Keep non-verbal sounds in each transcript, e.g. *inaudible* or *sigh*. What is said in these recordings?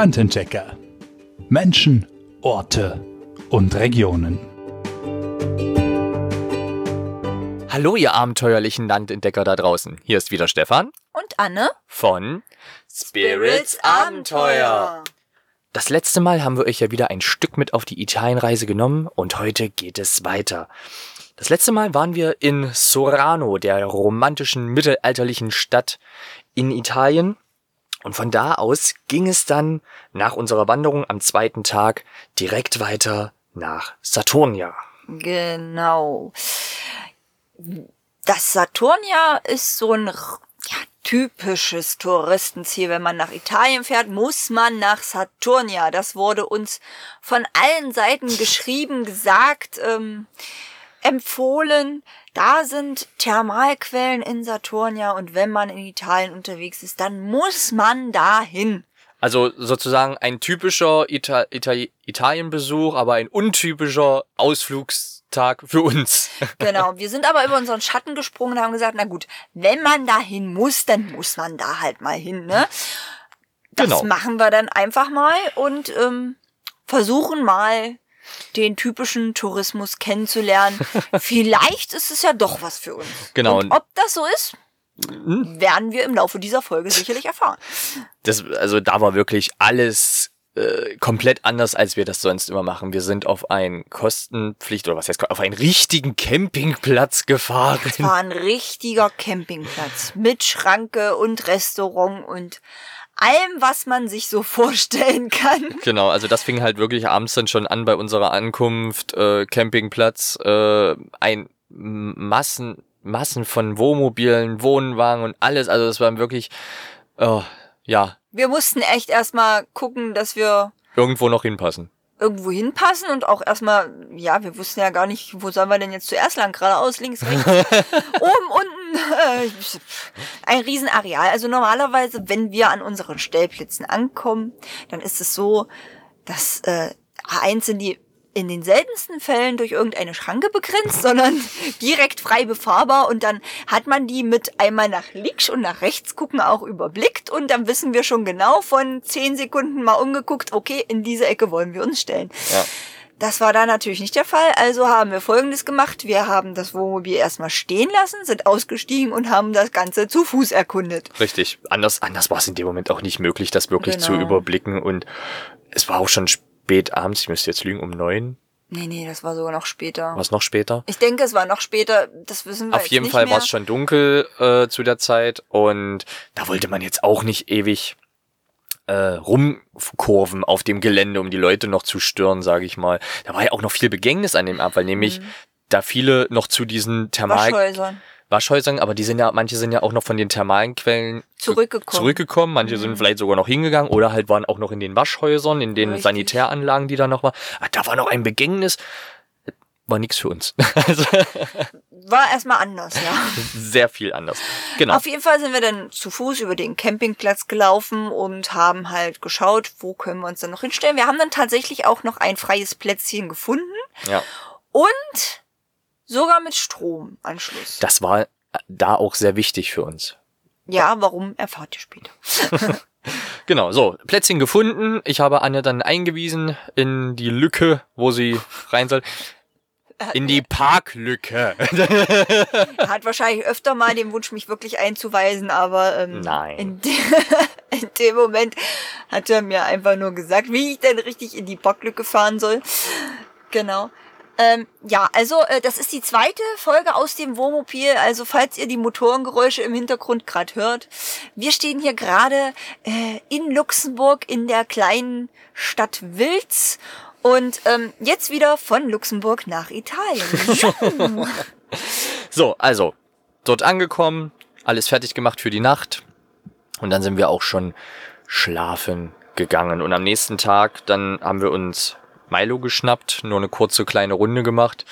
Landentdecker. Menschen, Orte und Regionen. Hallo, ihr abenteuerlichen Landentdecker da draußen. Hier ist wieder Stefan Und Anne? von Spirits Abenteuer. Das letzte Mal haben wir euch ja wieder ein Stück mit auf die Italienreise genommen und heute geht es weiter. Das letzte Mal waren wir in Sorano, der romantischen mittelalterlichen Stadt in Italien. Und von da aus ging es dann nach unserer Wanderung am zweiten Tag direkt weiter nach Saturnia. Genau. Das Saturnia ist so ein ja, typisches Touristenziel. Wenn man nach Italien fährt, muss man nach Saturnia. Das wurde uns von allen Seiten geschrieben, gesagt, ähm, empfohlen. Da sind Thermalquellen in Saturnia und wenn man in Italien unterwegs ist, dann muss man dahin. Also sozusagen ein typischer Ita Ita Italienbesuch, aber ein untypischer Ausflugstag für uns. *laughs* Genau, wir sind aber über unseren Schatten gesprungen und haben gesagt, na gut, wenn man dahin muss, dann muss man da halt mal hin, ne? Das Genau. machen wir dann einfach mal und ähm, versuchen mal den typischen Tourismus kennenzulernen. *laughs* Vielleicht ist es ja doch was für uns. Genau. Und ob das so ist, werden wir im Laufe dieser Folge sicherlich erfahren. Das, also da war wirklich alles äh, komplett anders, als wir das sonst immer machen. Wir sind auf einen Kostenpflicht oder was heißt auf einen richtigen Campingplatz gefahren. Es war ein richtiger Campingplatz mit Schranke und Restaurant und allem, was man sich so *laughs* vorstellen kann. Genau, also das fing halt wirklich abends dann schon an bei unserer Ankunft, äh, Campingplatz, äh, ein Massen, Massen von Wohnmobilen, Wohnwagen und alles. Also das war wirklich, äh, ja, Wir mussten echt erstmal gucken, dass wir irgendwo noch hinpassen. irgendwo hinpassen und auch erstmal, ja, wir wussten ja gar nicht, wo sollen wir denn jetzt zuerst lang? Geradeaus, links, rechts, *laughs* oben, unten. *laughs* Ein Riesenareal. Also normalerweise, wenn wir an unseren Stellplätzen ankommen, dann ist es so, dass äh, A1 sind die in den seltensten Fällen durch irgendeine Schranke begrenzt, sondern *laughs* direkt frei befahrbar und dann hat man die mit einmal nach links und nach rechts gucken auch überblickt und dann wissen wir schon genau von zehn Sekunden mal umgeguckt, okay, in diese Ecke wollen wir uns stellen. Ja. Das war da natürlich nicht der Fall, also haben wir Folgendes gemacht. Wir haben das Wohnmobil erstmal stehen lassen, sind ausgestiegen und haben das Ganze zu Fuß erkundet. Richtig. Anders, anders war es in dem Moment auch nicht möglich, das wirklich zu Genau. überblicken. Und es war auch schon spät abends, ich müsste jetzt lügen, um neun. Nee, nee, das war sogar noch später. Was noch später? Ich denke, es war noch später, das wissen wir Auf jeden Fall war es schon dunkel äh, zu der Zeit und da wollte man jetzt auch nicht ewig äh, rumkurven auf dem Gelände, um die Leute noch zu stören, sage ich mal. Da war ja auch noch viel Begängnis an dem Abfall, nämlich da viele noch zu diesen Thermal Waschhäusern. Waschhäusern, aber die sind ja, manche sind ja auch noch von den thermalen Quellen zu- Zurückgekommen. zurückgekommen. Manche sind vielleicht sogar noch hingegangen oder halt waren auch noch in den Waschhäusern, in den Richtig. Sanitäranlagen, die da noch war. Ah, Da war noch ein Begängnis. War nix für uns. *laughs* Also War erstmal anders, ja. *laughs* sehr viel anders. Genau. Auf jeden Fall sind wir dann zu Fuß über den Campingplatz gelaufen und haben halt geschaut, wo können wir uns dann noch hinstellen. Wir haben dann tatsächlich auch noch ein freies Plätzchen gefunden Ja. und sogar mit Stromanschluss. Das war da auch sehr wichtig für uns. Ja, warum erfahrt ihr später. *laughs* Genau, so, Plätzchen gefunden. Ich habe Anne dann eingewiesen in die Lücke, wo sie rein soll. In die Parklücke. Er *laughs* hat wahrscheinlich öfter mal den Wunsch, mich wirklich einzuweisen, aber ähm, Nein. In, de *laughs* in dem Moment hat er mir einfach nur gesagt, wie ich denn richtig in die Parklücke fahren soll. Genau. Ähm, ja, also äh, das ist die zweite Folge aus dem Wohnmobil. Also falls ihr die Motorengeräusche im Hintergrund gerade hört, wir stehen hier gerade äh, in Luxemburg in der kleinen Stadt Wilz und ähm, jetzt wieder von Luxemburg nach Italien. *laughs* So, also, dort angekommen, alles fertig gemacht für die Nacht. Und dann sind wir auch schon schlafen gegangen. Und am nächsten Tag, dann haben wir uns Milo geschnappt, nur eine kurze kleine Runde gemacht.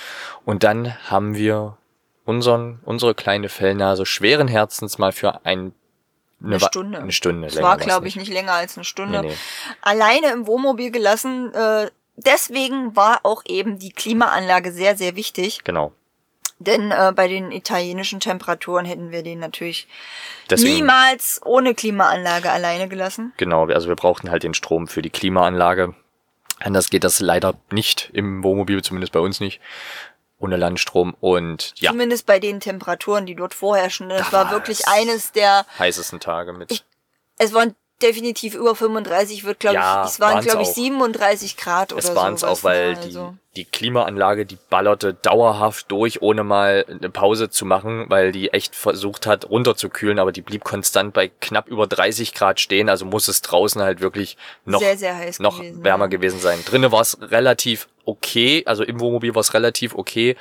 Und dann haben wir unseren, unsere kleine Fellnase schweren Herzens mal für ein, Eine Wa- Stunde. Eine Stunde. Es war, glaube ich, nicht länger als eine Stunde. Nee, nee. Alleine im Wohnmobil gelassen. Äh, deswegen war auch eben die Klimaanlage sehr, sehr wichtig. Genau. Denn äh, bei den italienischen Temperaturen hätten wir den natürlich Deswegen- niemals ohne Klimaanlage alleine gelassen. Genau, also wir brauchten halt den Strom für die Klimaanlage. Anders geht das leider nicht im Wohnmobil, zumindest bei uns nicht. Ohne Landstrom und ja, Zumindest bei den Temperaturen, die dort vorherrschen. Das Da war wirklich es- eines der, heißesten Tage mit. Ich- es waren definitiv über 35, wird glaube Ja, ich, es waren glaube ich auch. 37 Grad oder Es so. waren es auch, weil die, die Klimaanlage, die ballerte dauerhaft durch, ohne mal eine Pause zu machen, weil die echt versucht hat, runterzukühlen, aber die blieb konstant bei knapp über 30 Grad stehen, also muss es draußen halt wirklich noch, sehr, sehr heiß noch gewesen, wärmer ja. gewesen sein. Drinnen war es relativ okay, also im Wohnmobil war es relativ okay,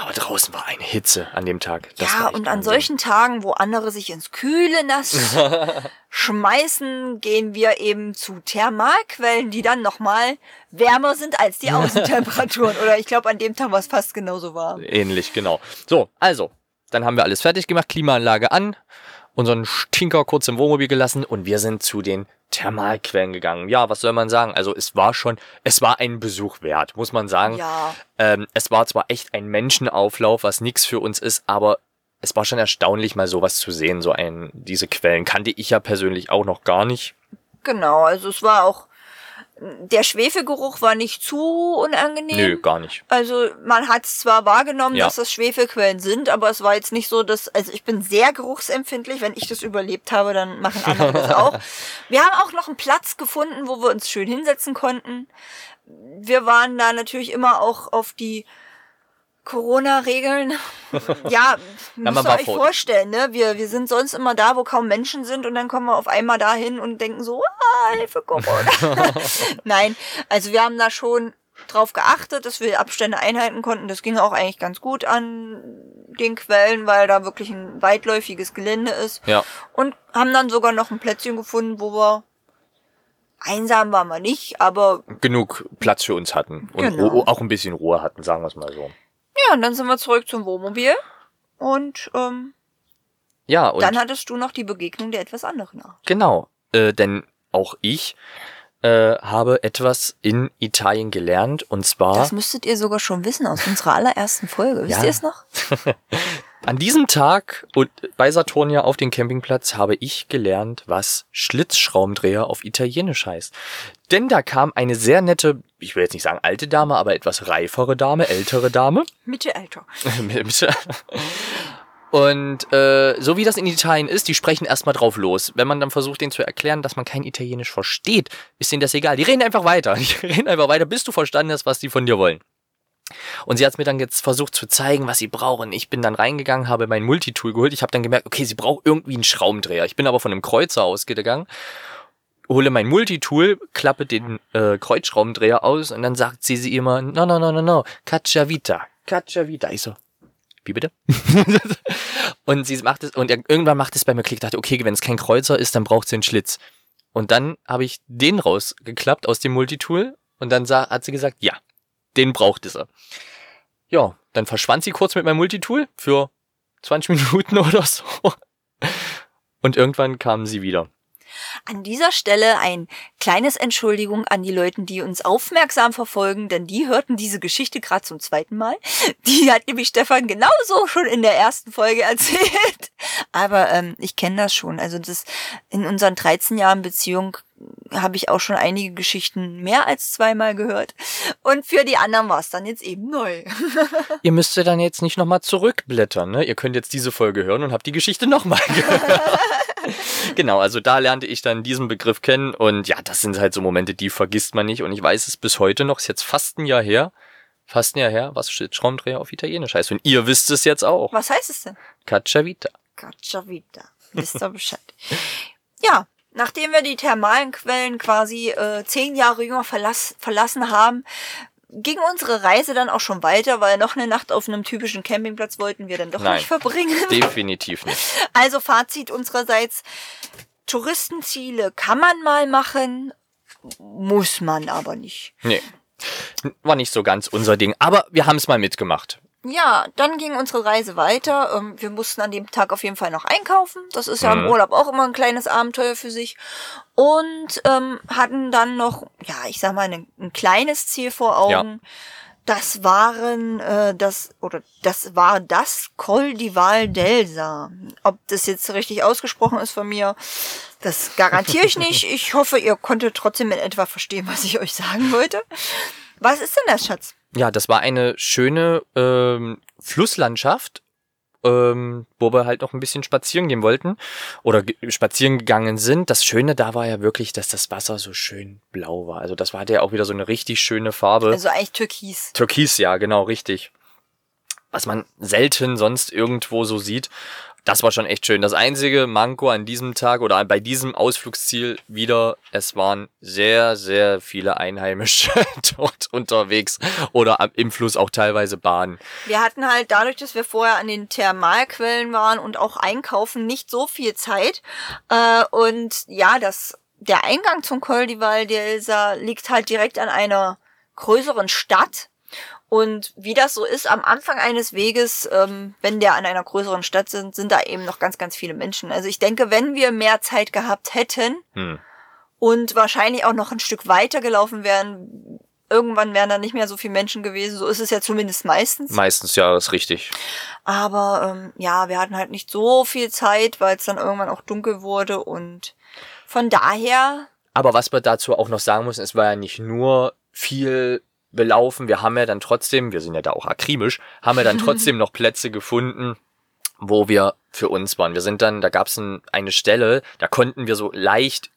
aber draußen war eine Hitze an dem Tag. Das ja, und an Wahnsinn. solchen Tagen, wo andere sich ins kühle Nass *laughs* schmeißen, gehen wir eben zu Thermalquellen, die dann nochmal wärmer sind als die Außentemperaturen. *laughs* Oder ich glaube, an dem Tag war es fast genauso warm. Ähnlich, genau. So, also, dann haben wir alles fertig gemacht, Klimaanlage an, unseren Stinker kurz im Wohnmobil gelassen und wir sind zu den Thermalquellen gegangen. Ja, was soll man sagen? Also es war schon, es war ein Besuch wert, muss man sagen. Ja, Ähm, es war zwar echt ein Menschenauflauf, was nix für uns ist, aber es war schon erstaunlich, mal sowas zu sehen. So ein, diese Quellen kannte ich ja persönlich auch noch gar nicht. genau. Also es war auch, der Schwefelgeruch war nicht zu unangenehm. Nö, gar nicht. Also man hat zwar wahrgenommen, Ja. dass das Schwefelquellen sind, aber es war jetzt nicht so, dass, also ich bin sehr geruchsempfindlich. Wenn ich das überlebt habe, dann machen andere das *laughs* auch. Wir haben auch noch einen Platz gefunden, wo wir uns schön hinsetzen konnten. Wir waren da natürlich immer auch auf die Corona-Regeln. *laughs* Ja, man müsst ihr euch vor- vorstellen, ne? Wir, wir sind sonst immer da, wo kaum Menschen sind und dann kommen wir auf einmal dahin und denken so, ah, Hilfe Corona. *laughs* Nein, also wir haben da schon drauf geachtet, dass wir Abstände einhalten konnten. Das ging auch eigentlich ganz gut an den Quellen, weil da wirklich ein weitläufiges Gelände ist. Ja. Und haben dann sogar noch ein Plätzchen gefunden, wo wir einsam waren wir nicht, aber Genug Platz für uns hatten. Und Genau. Auch ein bisschen Ruhe hatten, sagen wir es mal so. Ja, und dann sind wir zurück zum Wohnmobil. Und ähm, Ja, und dann hattest du noch die Begegnung der etwas anderen Art. Genau, äh, denn auch ich äh, habe etwas in Italien gelernt und zwar Das müsstet ihr sogar schon wissen aus unserer allerersten Folge. Wisst Ja. ihr es noch? *laughs* an diesem Tag und bei Saturnia auf dem Campingplatz habe ich gelernt, was Schlitzschraubendreher auf Italienisch heißt. Denn da kam eine sehr nette, ich will jetzt nicht sagen alte Dame, aber etwas reifere Dame, ältere Dame. *laughs* Mittelalter. Und äh, so wie das in Italien ist, die sprechen erstmal drauf los. Wenn man dann versucht, denen zu erklären, dass man kein Italienisch versteht, ist denen das egal. Die reden einfach weiter. *laughs* Die reden einfach weiter, bis du verstanden hast, was die von dir wollen. Und sie hat mir dann jetzt versucht zu zeigen, was sie brauchen. Ich bin dann reingegangen, habe mein Multitool geholt. Ich habe dann gemerkt, okay, sie braucht irgendwie einen Schraubendreher. Ich bin aber von einem Kreuzer ausgegangen, hole mein Multitool, klappe den äh, Kreuzschraubendreher aus und dann sagt sie sie immer, no, no, no, no, no, Cacciavita, Cacciavita. Ich so, wie bitte? *laughs* und sie macht es, und irgendwann macht es bei mir Klick, dachte, okay, wenn es kein Kreuzer ist, dann braucht sie einen Schlitz. Und dann habe ich den rausgeklappt aus dem Multitool und dann sah, hat sie gesagt, ja, den brauchte sie. Ja, dann verschwand sie kurz mit meinem Multitool für 20 *laughs* Minuten oder so. Und irgendwann kam sie wieder. An dieser Stelle ein kleines Entschuldigung an die Leute, die uns aufmerksam verfolgen, denn die hörten diese Geschichte gerade zum zweiten Mal. Die hat nämlich Stefan genauso schon in der ersten Folge *laughs* erzählt. Aber ähm, ich kenne das schon. Also das in unseren 13 Jahren Beziehung habe ich auch schon einige Geschichten mehr als zweimal gehört. Und für die anderen war es dann jetzt eben neu. *laughs* Ihr müsst ja dann jetzt nicht nochmal zurückblättern, ne? Ihr könnt jetzt diese Folge hören und habt die Geschichte nochmal gehört. *laughs* genau, also da lernte ich dann diesen Begriff kennen und ja, das sind halt so Momente, die vergisst man nicht und ich weiß es bis heute noch, ist jetzt fast ein Jahr her, fast ein Jahr her, was Schraubendreher auf Italienisch heißt und ihr wisst es jetzt auch. Was heißt es denn? Cacciavita. Cacciavita. Wisst ihr Bescheid. Ja, nachdem wir die thermalen Quellen quasi äh, zehn Jahre jünger verlass, verlassen haben, ging unsere Reise dann auch schon weiter, weil noch eine Nacht auf einem typischen Campingplatz wollten wir dann doch Nein. nicht verbringen. *laughs* Definitiv nicht. Also Fazit unsererseits, Touristenziele kann man mal machen, muss man aber nicht. Nee. War nicht so ganz unser Ding, aber wir haben es mal mitgemacht. Ja, dann ging unsere Reise weiter. Ähm, Wir mussten an dem Tag auf jeden Fall noch einkaufen. Das ist ja im Mhm. Urlaub auch immer ein kleines Abenteuer für sich. Und ähm, hatten dann noch, ja, ich sag mal, ein, ein kleines Ziel vor Augen. Das waren äh, das oder das war das Col di Val d'Elsa. Ob das jetzt richtig ausgesprochen ist von mir, das garantiere ich nicht. *laughs* Ich hoffe, ihr konntet trotzdem in etwa verstehen, was ich euch sagen wollte. Was ist denn das, Schatz? Ja, das war eine schöne ähm, Flusslandschaft ähm, wo wir halt noch ein bisschen spazieren gehen wollten oder ge spazieren gegangen sind. Das Schöne da war ja wirklich, dass das Wasser so schön blau war. Also das war ja auch wieder so eine richtig schöne Farbe. Also eigentlich Türkis. Türkis, ja, genau, richtig. Was man selten sonst irgendwo so sieht das war schon echt schön. Das einzige Manko an diesem Tag oder bei diesem Ausflugsziel wieder, es waren sehr, sehr viele Einheimische *laughs* dort unterwegs oder im Fluss auch teilweise Bahnen. Wir hatten halt dadurch, dass wir vorher an den Thermalquellen waren und auch einkaufen, nicht so viel Zeit. Äh, und ja, das, der Eingang zum Col di Val d'Elsa liegt halt direkt an einer größeren Stadt. Und wie das so ist, am Anfang eines Weges, ähm, wenn der an einer größeren Stadt sind, sind da eben noch ganz, ganz viele Menschen. Also ich denke, wenn wir mehr Zeit gehabt hätten hm. und wahrscheinlich auch noch ein Stück weiter gelaufen wären, irgendwann wären da nicht mehr so viele Menschen gewesen. So ist es ja zumindest meistens. Meistens ja, ist richtig. Aber ähm, ja, wir hatten halt nicht so viel Zeit, weil es dann irgendwann auch dunkel wurde und von daher. Aber was wir dazu auch noch sagen müssen, es war ja nicht nur viel belaufen. Wir haben ja dann trotzdem, wir sind ja da auch akribisch, haben ja dann *laughs* trotzdem noch Plätze gefunden, wo wir für uns waren. Wir sind dann, da gab es ein, eine Stelle, da konnten wir so leicht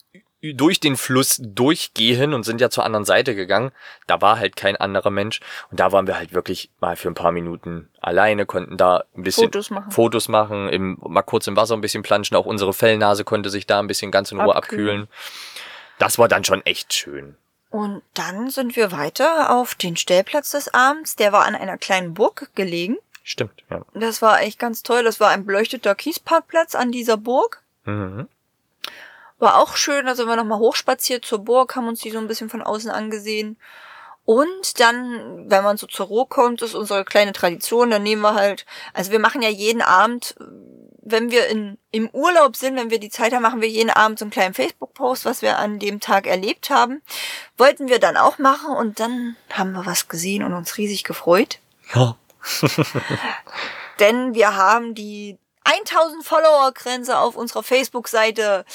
durch den Fluss durchgehen und sind ja zur anderen Seite gegangen. Da war halt kein anderer Mensch. Und da waren wir halt wirklich mal für ein paar Minuten alleine, konnten da ein bisschen Fotos machen, Fotos machen im, mal kurz im Wasser ein bisschen planschen. Auch unsere Fellnase konnte sich da ein bisschen ganz in Ruhe abkühlen. abkühlen. Das war dann schon echt schön. Und dann sind wir weiter auf den Stellplatz des Abends. Der war an einer kleinen Burg gelegen. Stimmt, ja. Das war echt ganz toll. Das war ein beleuchteter Kiesparkplatz an dieser Burg. Mhm. War auch schön. Da sind wir nochmal hochspaziert zur Burg, haben uns die so ein bisschen von außen angesehen. Und dann, wenn man so zur Ruhe kommt, ist unsere kleine Tradition, dann nehmen wir halt, also wir machen ja jeden Abend wenn wir in, im Urlaub sind, wenn wir die Zeit haben, machen wir jeden Abend so einen kleinen Facebook-Post, was wir an dem Tag erlebt haben. Wollten wir dann auch machen und dann haben wir was gesehen und uns riesig gefreut. Ja. *laughs* Denn wir haben die 1000 Follower-Grenze auf unserer Facebook-Seite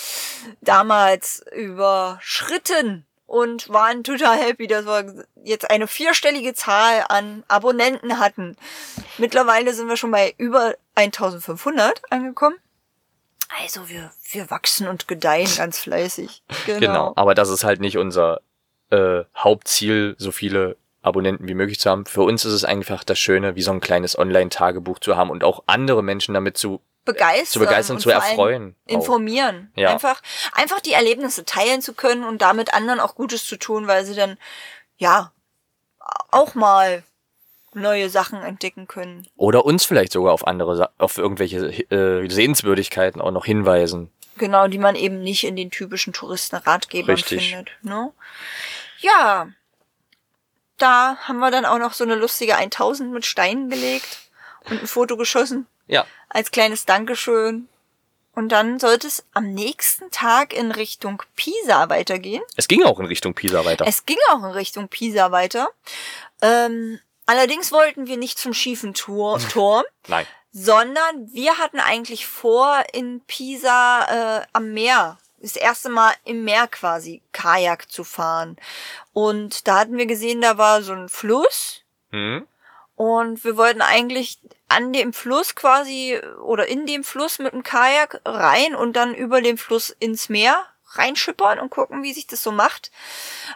damals überschritten und waren total happy, dass wir jetzt eine vierstellige Zahl an Abonnenten hatten. Mittlerweile sind wir schon bei über 1500 angekommen. Also wir, wir wachsen und gedeihen ganz fleißig. *laughs* Genau. genau. Aber das ist halt nicht unser äh, Hauptziel, so viele Abonnenten wie möglich zu haben. Für uns ist es einfach das Schöne, wie so ein kleines Online-Tagebuch zu haben und auch andere Menschen damit zu begeistern, zu begeistern, zu erfreuen, informieren, ja. einfach einfach die Erlebnisse teilen zu können und damit anderen auch Gutes zu tun, weil sie dann ja auch mal neue Sachen entdecken können. Oder uns vielleicht sogar auf andere, auf irgendwelche äh, Sehenswürdigkeiten auch noch hinweisen. Genau, die man eben nicht in den typischen Touristenratgebern Richtig. findet. Ne? Ja, da haben wir dann auch noch so eine lustige 1000 mit Steinen gelegt und ein Foto geschossen. Ja. Als kleines Dankeschön. Und dann sollte es am nächsten Tag in Richtung Pisa weitergehen. Es ging auch in Richtung Pisa weiter. Es ging auch in Richtung Pisa weiter. Ähm, allerdings wollten wir nicht zum schiefen Tor, *laughs* Turm. Nein. Sondern wir hatten eigentlich vor, in Pisa äh, am Meer das erste Mal im Meer quasi Kajak zu fahren. Und da hatten wir gesehen, da war so ein Fluss. Mhm. Und wir wollten eigentlich an dem Fluss quasi oder in dem Fluss mit dem Kajak rein und dann über dem Fluss ins Meer reinschippern und gucken, wie sich das so macht.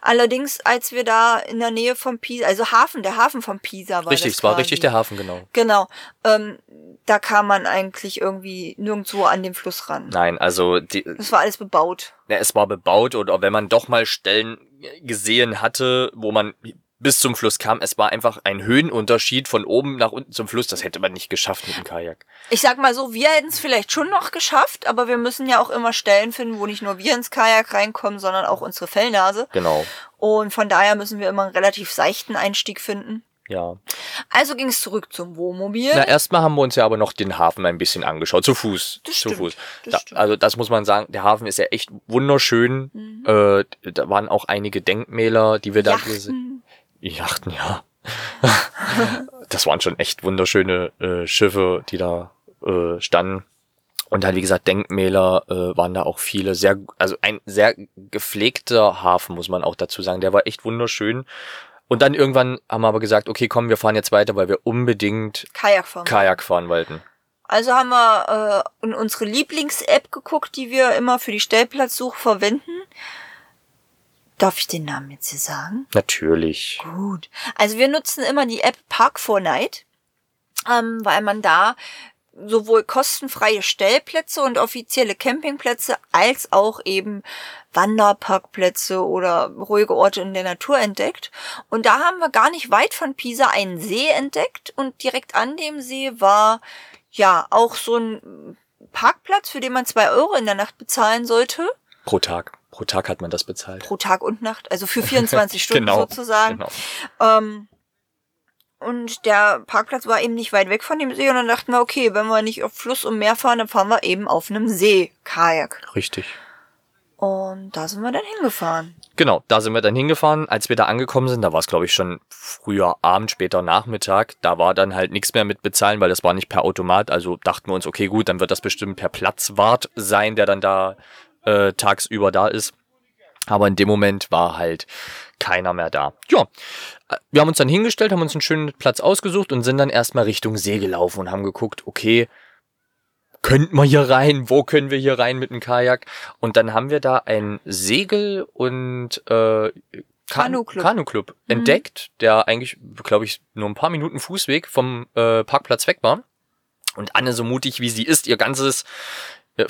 Allerdings, als wir da in der Nähe vom Pisa, also Hafen, der Hafen vom Pisa war Richtig, es war richtig der Hafen, genau. Genau. Ähm, da kam man eigentlich irgendwie nirgendwo an den Fluss ran. Nein, also die. Es war alles bebaut. Ja, es war bebaut oder wenn man doch mal Stellen gesehen hatte, wo man bis zum Fluss kam. Es war einfach ein Höhenunterschied von oben nach unten zum Fluss. Das hätte man nicht geschafft mit dem Kajak. Ich sag mal so, wir hätten es vielleicht schon noch geschafft, aber wir müssen ja auch immer Stellen finden, wo nicht nur wir ins Kajak reinkommen, sondern auch unsere Fellnase. Genau. Und von daher müssen wir immer einen relativ seichten Einstieg finden. Ja. Also ging es zurück zum Wohnmobil. Na, erstmal haben wir uns ja aber noch den Hafen ein bisschen angeschaut. Zu Fuß. Das zu stimmt, Fuß. Das da, also das muss man sagen, der Hafen ist ja echt wunderschön. Mhm. Äh, da waren auch einige Denkmäler, die wir Yachten. da gesehen Yachten, ja. *laughs* das waren schon echt wunderschöne äh, Schiffe, die da äh, standen. Und dann, wie gesagt, Denkmäler äh, waren da auch viele. Sehr, also ein sehr gepflegter Hafen, muss man auch dazu sagen. Der war echt wunderschön. Und dann irgendwann haben wir aber gesagt, okay, komm, wir fahren jetzt weiter, weil wir unbedingt Kajak fahren. Kajak fahren wollten. Also haben wir äh, in unsere Lieblings-App geguckt, die wir immer für die Stellplatzsuche verwenden. Darf ich den Namen jetzt hier sagen? Natürlich. Gut. Also wir nutzen immer die App Park 4 Night, ähm, weil man da sowohl kostenfreie Stellplätze und offizielle Campingplätze als auch eben Wanderparkplätze oder ruhige Orte in der Natur entdeckt. Und da haben wir gar nicht weit von Pisa einen See entdeckt und direkt an dem See war ja auch so ein Parkplatz, für den man zwei Euro in der Nacht bezahlen sollte. Pro Tag. Pro Tag hat man das bezahlt. Pro Tag und Nacht, also für *laughs* 24 Stunden Genau, sozusagen. Genau. Ähm, und der Parkplatz war eben nicht weit weg von dem See und dann dachten wir, okay, wenn wir nicht auf Fluss und Meer fahren, dann fahren wir eben auf einem See Kajak. Richtig. Und da sind wir dann hingefahren. Genau, da sind wir dann hingefahren. Als wir da angekommen sind, da war es glaube ich schon früher Abend, später Nachmittag. Da war dann halt nichts mehr mit bezahlen, weil das war nicht per Automat. Also dachten wir uns, okay, gut, dann wird das bestimmt per Platzwart sein, der dann da äh, tagsüber da ist. Aber in dem Moment war halt keiner mehr da. Ja, äh, wir haben uns dann hingestellt, haben uns einen schönen Platz ausgesucht und sind dann erstmal Richtung See gelaufen und haben geguckt, okay, könnten wir hier rein? Wo können wir hier rein mit dem Kajak? Und dann haben wir da einen Segel- und äh, Kanu- Kanu-Club. Kanu-Club entdeckt, der eigentlich, glaube ich, nur ein paar Minuten Fußweg vom äh, Parkplatz weg war. Und Anne, so mutig wie sie ist, ihr ganzes äh,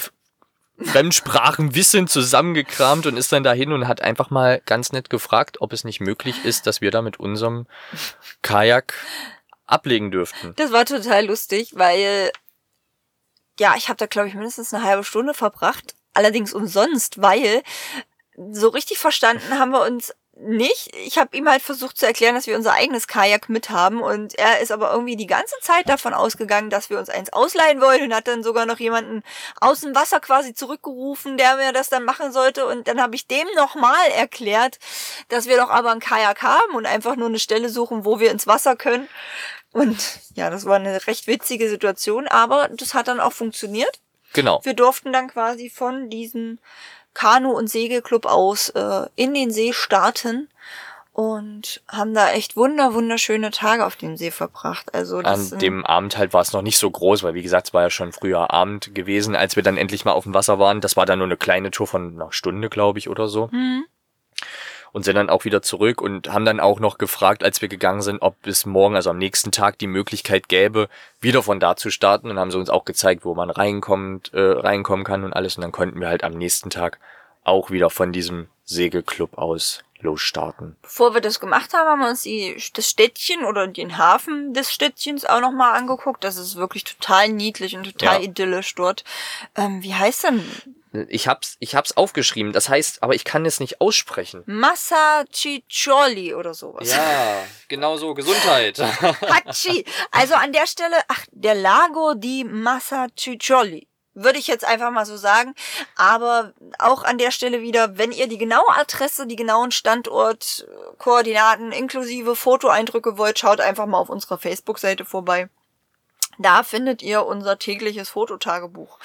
Fremdsprachenwissen zusammengekramt und ist dann dahin und hat einfach mal ganz nett gefragt, ob es nicht möglich ist, dass wir da mit unserem Kajak ablegen dürften. Das war total lustig, weil ja, ich habe da glaube ich mindestens eine halbe Stunde verbracht, allerdings umsonst, weil so richtig verstanden haben wir uns nicht. Ich habe ihm halt versucht zu erklären, dass wir unser eigenes Kajak mit haben und er ist aber irgendwie die ganze Zeit davon ausgegangen, dass wir uns eins ausleihen wollen und hat dann sogar noch jemanden aus dem Wasser quasi zurückgerufen, der mir das dann machen sollte und dann habe ich dem nochmal erklärt, dass wir doch aber ein Kajak haben und einfach nur eine Stelle suchen, wo wir ins Wasser können. Und ja, das war eine recht witzige Situation, aber das hat dann auch funktioniert. Genau. Wir durften dann quasi von diesem Kanu- und Segelclub aus äh, in den See starten und haben da echt wunder wunderschöne Tage auf dem See verbracht. Also das An dem Abend halt war es noch nicht so groß, weil wie gesagt, es war ja schon früher Abend gewesen, als wir dann endlich mal auf dem Wasser waren. Das war dann nur eine kleine Tour von einer Stunde, glaube ich, oder so. Mhm. Und sind dann auch wieder zurück und haben dann auch noch gefragt, als wir gegangen sind, ob es morgen, also am nächsten Tag, die Möglichkeit gäbe, wieder von da zu starten. Und haben sie uns auch gezeigt, wo man reinkommt, äh, reinkommen kann und alles. Und dann konnten wir halt am nächsten Tag auch wieder von diesem Segelclub aus losstarten. Bevor wir das gemacht haben, haben wir uns die, das Städtchen oder den Hafen des Städtchens auch nochmal angeguckt. Das ist wirklich total niedlich und total Ja. idyllisch dort. Ähm, wie heißt denn? Ich hab's, ich hab's aufgeschrieben. Das heißt, aber ich kann es nicht aussprechen. Massachiccioli oder sowas. Ja, genau so. Gesundheit. Hachi. Also an der Stelle, ach, der Lago di Massachiccioli. Würde ich jetzt einfach mal so sagen. Aber auch an der Stelle wieder, wenn ihr die genaue Adresse, die genauen Standortkoordinaten inklusive Fotoeindrücke wollt, schaut einfach mal auf unserer Facebook-Seite vorbei. Da findet ihr unser tägliches Fototagebuch.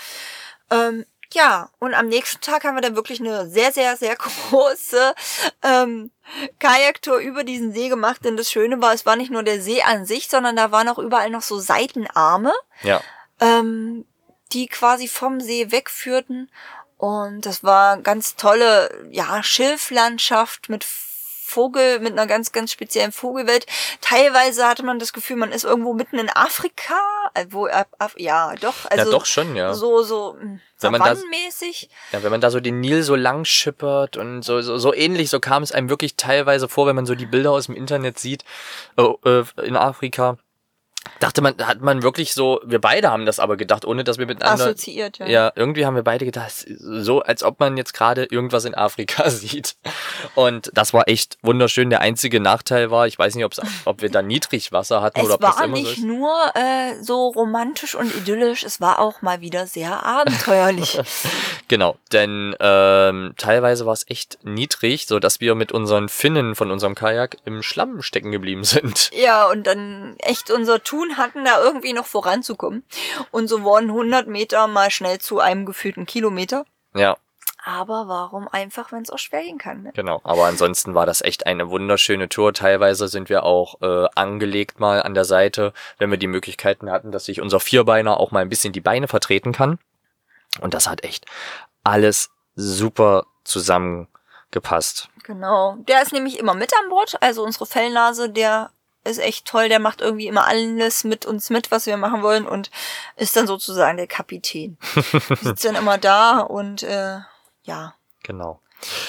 Ähm, ja, und am nächsten Tag haben wir dann wirklich eine sehr, sehr, sehr *laughs* große ähm, Kajaktour über diesen See gemacht. Denn das Schöne war, es war nicht nur der See an sich, sondern da waren auch überall noch so Seitenarme, ja. ähm, die quasi vom See wegführten. Und das war ganz tolle, ja, Schilflandschaft mit Vogel, mit einer ganz, ganz speziellen Vogelwelt. Teilweise hatte man das Gefühl, man ist irgendwo mitten in Afrika, äh, wo, äh, Af- ja, doch, also ja, doch schon, ja. so, so, savannenmäßig. Ja, wenn man da so den Nil so lang schippert und so, so, so ähnlich, so kam es einem wirklich teilweise vor, wenn man so die Bilder aus dem Internet sieht, äh, äh, in Afrika. Dachte man, hat man wirklich so, wir beide haben das aber gedacht, ohne dass wir miteinander. Assoziiert, ja. Ja, irgendwie haben wir beide gedacht, so als ob man jetzt gerade irgendwas in Afrika *laughs* sieht. Und das war echt wunderschön. Der einzige Nachteil war, ich weiß nicht, ob's, ob wir da Niedrigwasser hatten Es oder ob das war immer so nicht ist. nur äh, so romantisch und idyllisch, es war auch mal wieder sehr abenteuerlich. *laughs* Genau, denn ähm, teilweise war es echt niedrig, so dass wir mit unseren Finnen von unserem Kajak im Schlamm stecken geblieben sind. ja, und dann echt unser Tun hatten, da irgendwie noch voranzukommen. Und so wurden 100 Meter mal schnell zu einem gefühlten Kilometer. Ja, Aber warum einfach, wenn es auch schwer gehen kann? Ne? genau. Aber ansonsten war das echt eine wunderschöne Tour. Teilweise sind wir auch äh, angelegt mal an der Seite, wenn wir die Möglichkeiten hatten, dass sich unser Vierbeiner auch mal ein bisschen die Beine vertreten kann. Und das hat echt alles super zusammengepasst. Genau. Der ist nämlich immer mit an Bord. Also unsere Fellnase, der ist echt toll. Der macht irgendwie immer alles mit uns mit, was wir machen wollen und ist dann sozusagen der Kapitän. *laughs* Sitzt dann immer da und äh, ja, Genau.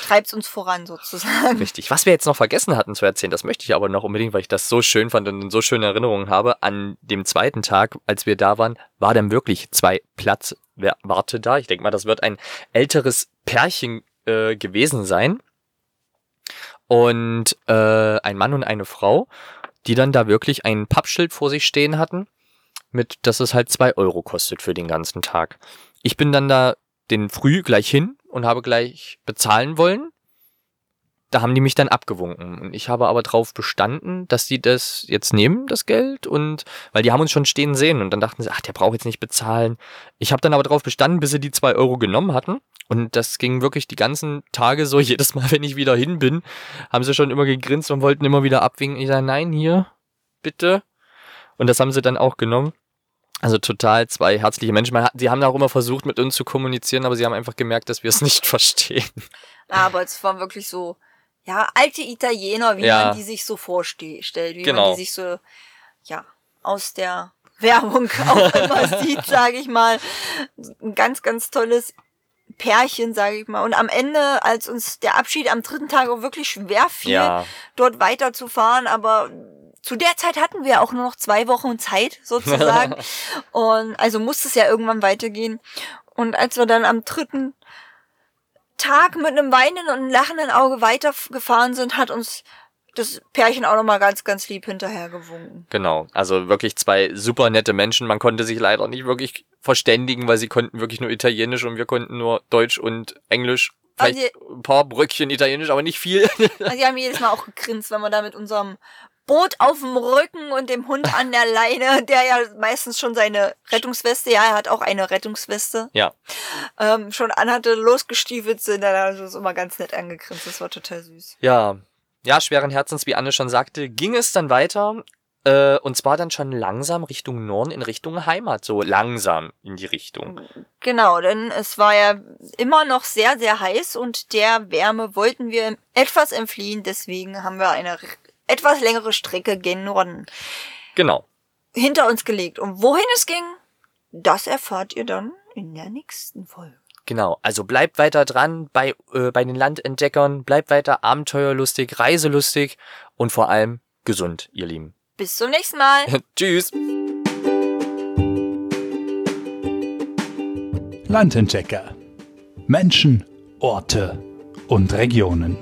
treibt uns voran sozusagen. Richtig. Was wir jetzt noch vergessen hatten zu erzählen, das möchte ich aber noch unbedingt, weil ich das so schön fand und so schöne Erinnerungen habe. An dem zweiten Tag, als wir da waren, war dann wirklich zwei Platzwarte da. Ich denke mal, das wird ein älteres Pärchen äh, gewesen sein. Und äh, ein Mann und eine Frau, die dann da wirklich ein Pappschild vor sich stehen hatten, mit, dass es halt zwei Euro kostet für den ganzen Tag. Ich bin dann da den früh gleich hin und habe gleich bezahlen wollen da haben die mich dann abgewunken. Und ich habe aber drauf bestanden, dass die das jetzt nehmen, das Geld. Und weil die haben uns schon stehen sehen. Und dann dachten sie, ach, der braucht jetzt nicht bezahlen. Ich habe dann aber drauf bestanden, bis sie die zwei Euro genommen hatten. Und das ging wirklich die ganzen Tage so. *laughs* Jedes Mal, wenn ich wieder hin bin, haben sie schon immer gegrinst und wollten immer wieder abwinken. Ich sage, nein, hier, bitte. Und das haben sie dann auch genommen. Also total zwei herzliche Menschen. Sie haben auch immer versucht, mit uns zu kommunizieren, aber sie haben einfach gemerkt, dass wir es *laughs* nicht verstehen. Aber es war wirklich so, ja, alte Italiener, wie Ja. man die sich so vorstellt, wie Genau. man die sich so, ja, aus der Werbung *laughs* auch immer sieht, sage ich mal. Ein ganz, ganz tolles Pärchen, sage ich mal. Und am Ende, als uns der Abschied am dritten Tag auch wirklich schwer fiel, Ja. dort weiterzufahren, aber zu der Zeit hatten wir auch nur noch zwei Wochen Zeit, *laughs* sozusagen. Und also musste es ja irgendwann weitergehen. Und als wir dann am dritten Tag mit einem weinenden und einem lachenden Auge weitergefahren sind, hat uns das Pärchen auch nochmal ganz, ganz lieb hinterher gewunken. Genau, also wirklich zwei super nette Menschen. Man konnte sich leider nicht wirklich verständigen, weil sie konnten wirklich nur Italienisch und wir konnten nur Deutsch und Englisch. Vielleicht ein paar Bröckchen Italienisch, aber nicht viel. Also die haben jedes Mal auch gegrinst, wenn wir da mit unserem Boot auf dem Rücken und dem Hund an der Leine, *laughs* der ja meistens schon seine Rettungsweste, ja, er hat auch eine Rettungsweste, ja, ähm, schon anhatte, losgestiefelt sind, dann hat er uns immer ganz nett angegrinst. Das war total süß. ja, ja, schweren Herzens, wie Anne schon sagte, ging es dann weiter. Äh, und zwar dann schon langsam Richtung Norden, in Richtung Heimat, so langsam in die Richtung. Genau, denn es war ja immer noch sehr, sehr heiß und der Wärme wollten wir etwas entfliehen. Deswegen haben wir eine etwas längere Strecke gen Norden Genau. hinter uns gelegt. Und wohin es ging, das erfahrt ihr dann in der nächsten Folge. Genau, also bleibt weiter dran bei, äh, bei den Landentdeckern, bleibt weiter abenteuerlustig, reiselustig und vor allem gesund, ihr Lieben. Bis zum nächsten Mal. *laughs* Tschüss! Landentdecker. Menschen, Orte und Regionen.